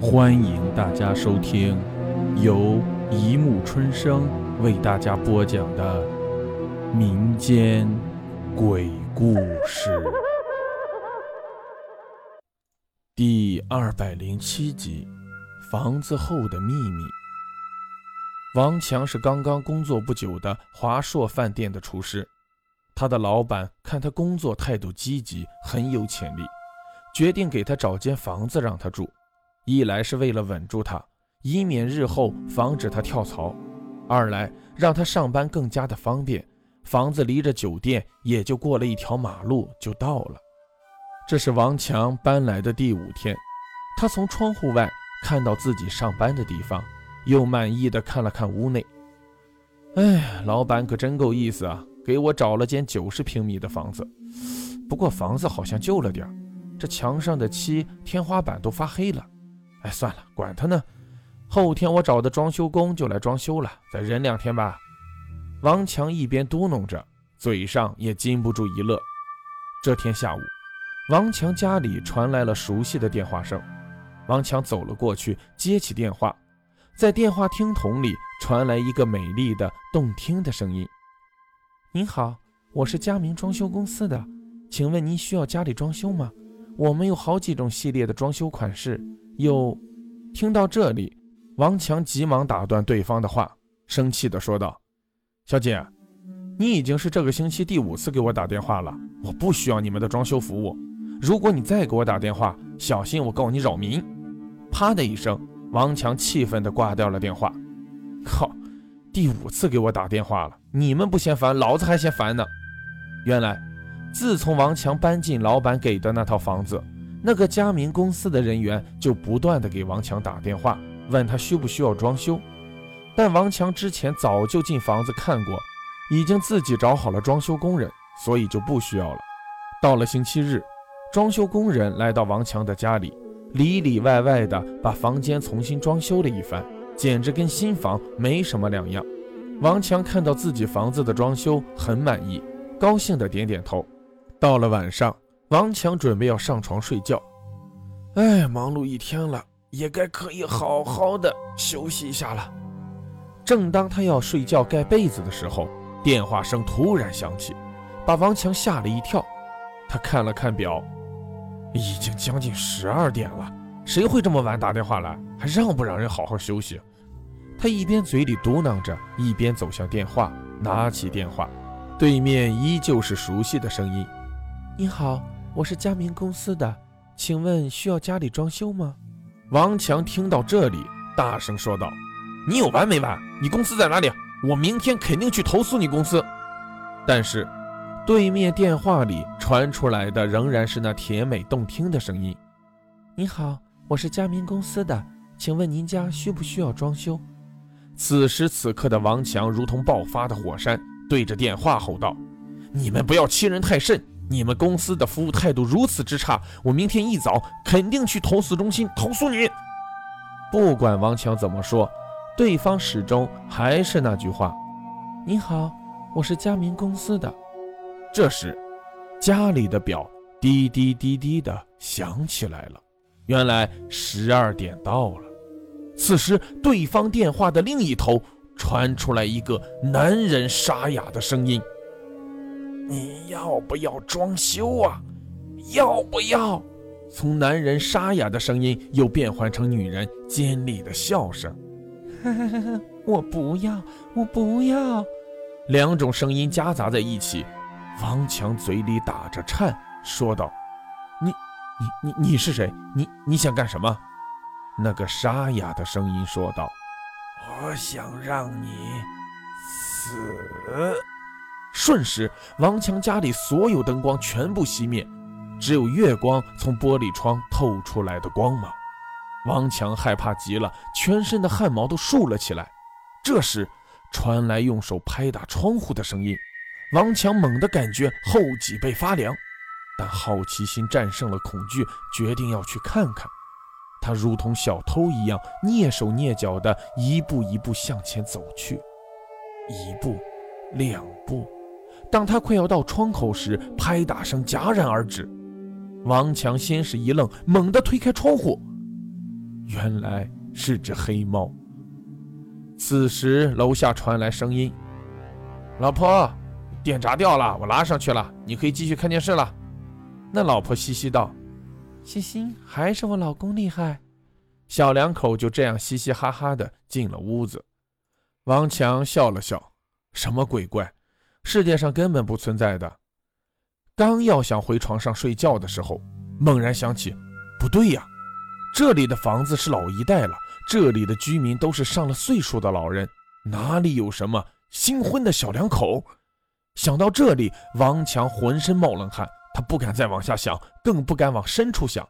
欢迎大家收听由一木春生为大家播讲的民间鬼故事第二百零七集《房子后的秘密》。王强是刚刚工作不久的华硕饭店的厨师，他的老板看他工作态度积极，很有潜力，决定给他找间房子让他住。一来是为了稳住他，以免日后防止他跳槽；二来让他上班更加的方便。房子离着酒店也就过了一条马路就到了。这是王强搬来的第五天，他从窗户外看到自己上班的地方，又满意的看了看屋内。哎，老板可真够意思啊，给我找了间九十平米的房子。不过房子好像旧了点这墙上的漆、天花板都发黑了。哎，算了，管他呢。后天我找的装修工就来装修了，再忍两天吧。王强一边嘟囔着，嘴上也禁不住一乐。这天下午，王强家里传来了熟悉的电话声。王强走了过去，接起电话，在电话听筒里传来一个美丽的、动听的声音：“您好，我是佳明装修公司的，请问您需要家里装修吗？我们有好几种系列的装修款式。”又听到这里，王强急忙打断对方的话，生气地说道：“小姐，你已经是这个星期第五次给我打电话了，我不需要你们的装修服务。如果你再给我打电话，小心我告你扰民！”啪的一声，王强气愤地挂掉了电话。靠，第五次给我打电话了，你们不嫌烦，老子还嫌烦呢。原来，自从王强搬进老板给的那套房子。那个佳明公司的人员就不断的给王强打电话，问他需不需要装修，但王强之前早就进房子看过，已经自己找好了装修工人，所以就不需要了。到了星期日，装修工人来到王强的家里，里里外外的把房间重新装修了一番，简直跟新房没什么两样。王强看到自己房子的装修很满意，高兴的点点头。到了晚上。王强准备要上床睡觉，哎，忙碌一天了，也该可以好好的休息一下了。正当他要睡觉盖被子的时候，电话声突然响起，把王强吓了一跳。他看了看表，已经将近十二点了，谁会这么晚打电话来？还让不让人好好休息？他一边嘴里嘟囔着，一边走向电话，拿起电话，对面依旧是熟悉的声音：“你好。”我是佳明公司的，请问需要家里装修吗？王强听到这里，大声说道：“你有完没完？你公司在哪里？我明天肯定去投诉你公司。”但是，对面电话里传出来的仍然是那甜美动听的声音：“你好，我是佳明公司的，请问您家需不需要装修？”此时此刻的王强如同爆发的火山，对着电话吼道：“你们不要欺人太甚！”你们公司的服务态度如此之差，我明天一早肯定去投诉中心投诉你。不管王强怎么说，对方始终还是那句话：“你好，我是佳明公司的。”这时，家里的表滴滴滴滴的响起来了，原来十二点到了。此时，对方电话的另一头传出来一个男人沙哑的声音。你要不要装修啊？要不要？从男人沙哑的声音又变换成女人尖利的笑声。我不要，我不要。两种声音夹杂在一起，王强嘴里打着颤，说道：“你，你，你，你是谁？你，你想干什么？”那个沙哑的声音说道：“我想让你死。”瞬时，王强家里所有灯光全部熄灭，只有月光从玻璃窗透出来的光芒。王强害怕极了，全身的汗毛都竖了起来。这时，传来用手拍打窗户的声音。王强猛地感觉后脊背发凉，但好奇心战胜了恐惧，决定要去看看。他如同小偷一样，蹑手蹑脚地一步一步向前走去，一步，两步。当他快要到窗口时，拍打声戛然而止。王强先是一愣，猛地推开窗户，原来是只黑猫。此时楼下传来声音：“老婆，电闸掉了，我拉上去了，你可以继续看电视了。”那老婆嘻嘻道：“欣欣，还是我老公厉害。”小两口就这样嘻嘻哈哈的进了屋子。王强笑了笑：“什么鬼怪，世界上根本不存在的。”刚要想回床上睡觉的时候，猛然想起，不对呀，这里的房子是老一代了，这里的居民都是上了岁数的老人，哪里有什么新婚的小两口？想到这里，王强浑身冒冷汗，他不敢再往下想，更不敢往深处想。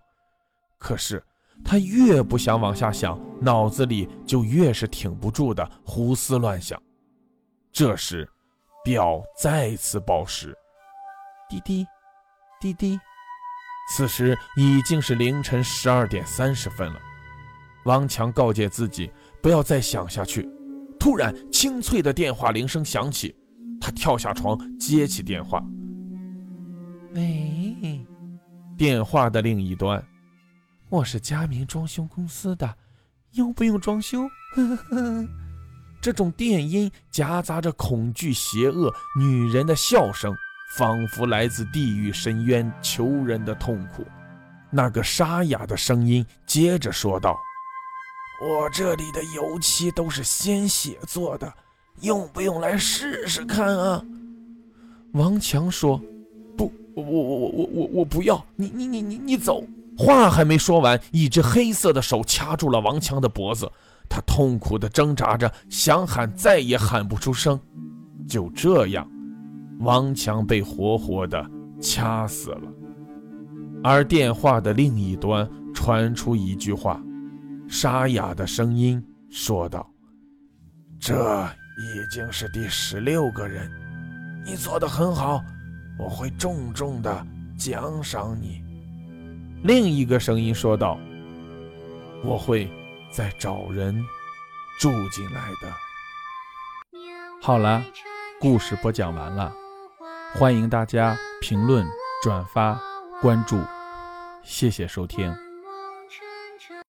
可是。他越不想往下想，脑子里就越是挺不住的胡思乱想。这时，表再次报时，滴滴，滴滴。此时已经是凌晨十二点三十分了。王强告诫自己不要再想下去。突然，清脆的电话铃声响起，他跳下床接起电话。喂，电话的另一端。我是佳明装修公司的，用不用装修？这种电音夹杂着恐惧、邪恶、女人的笑声，仿佛来自地狱深渊求人的痛苦。那个沙哑的声音接着说道：“我这里的油漆都是鲜血做的，用不用来试试看啊？”王强说：“不，我我我我我我不要，你你你你你走。”话还没说完，一只黑色的手掐住了王强的脖子，他痛苦地挣扎着，想喊再也喊不出声。就这样，王强被活活地掐死了。而电话的另一端传出一句话，沙哑的声音说道：“这已经是第十六个人，你做得很好，我会重重地奖赏你。”另一个声音说道：“我会再找人住进来的。”好了，故事播讲完了，欢迎大家评论、转发、关注，谢谢收听。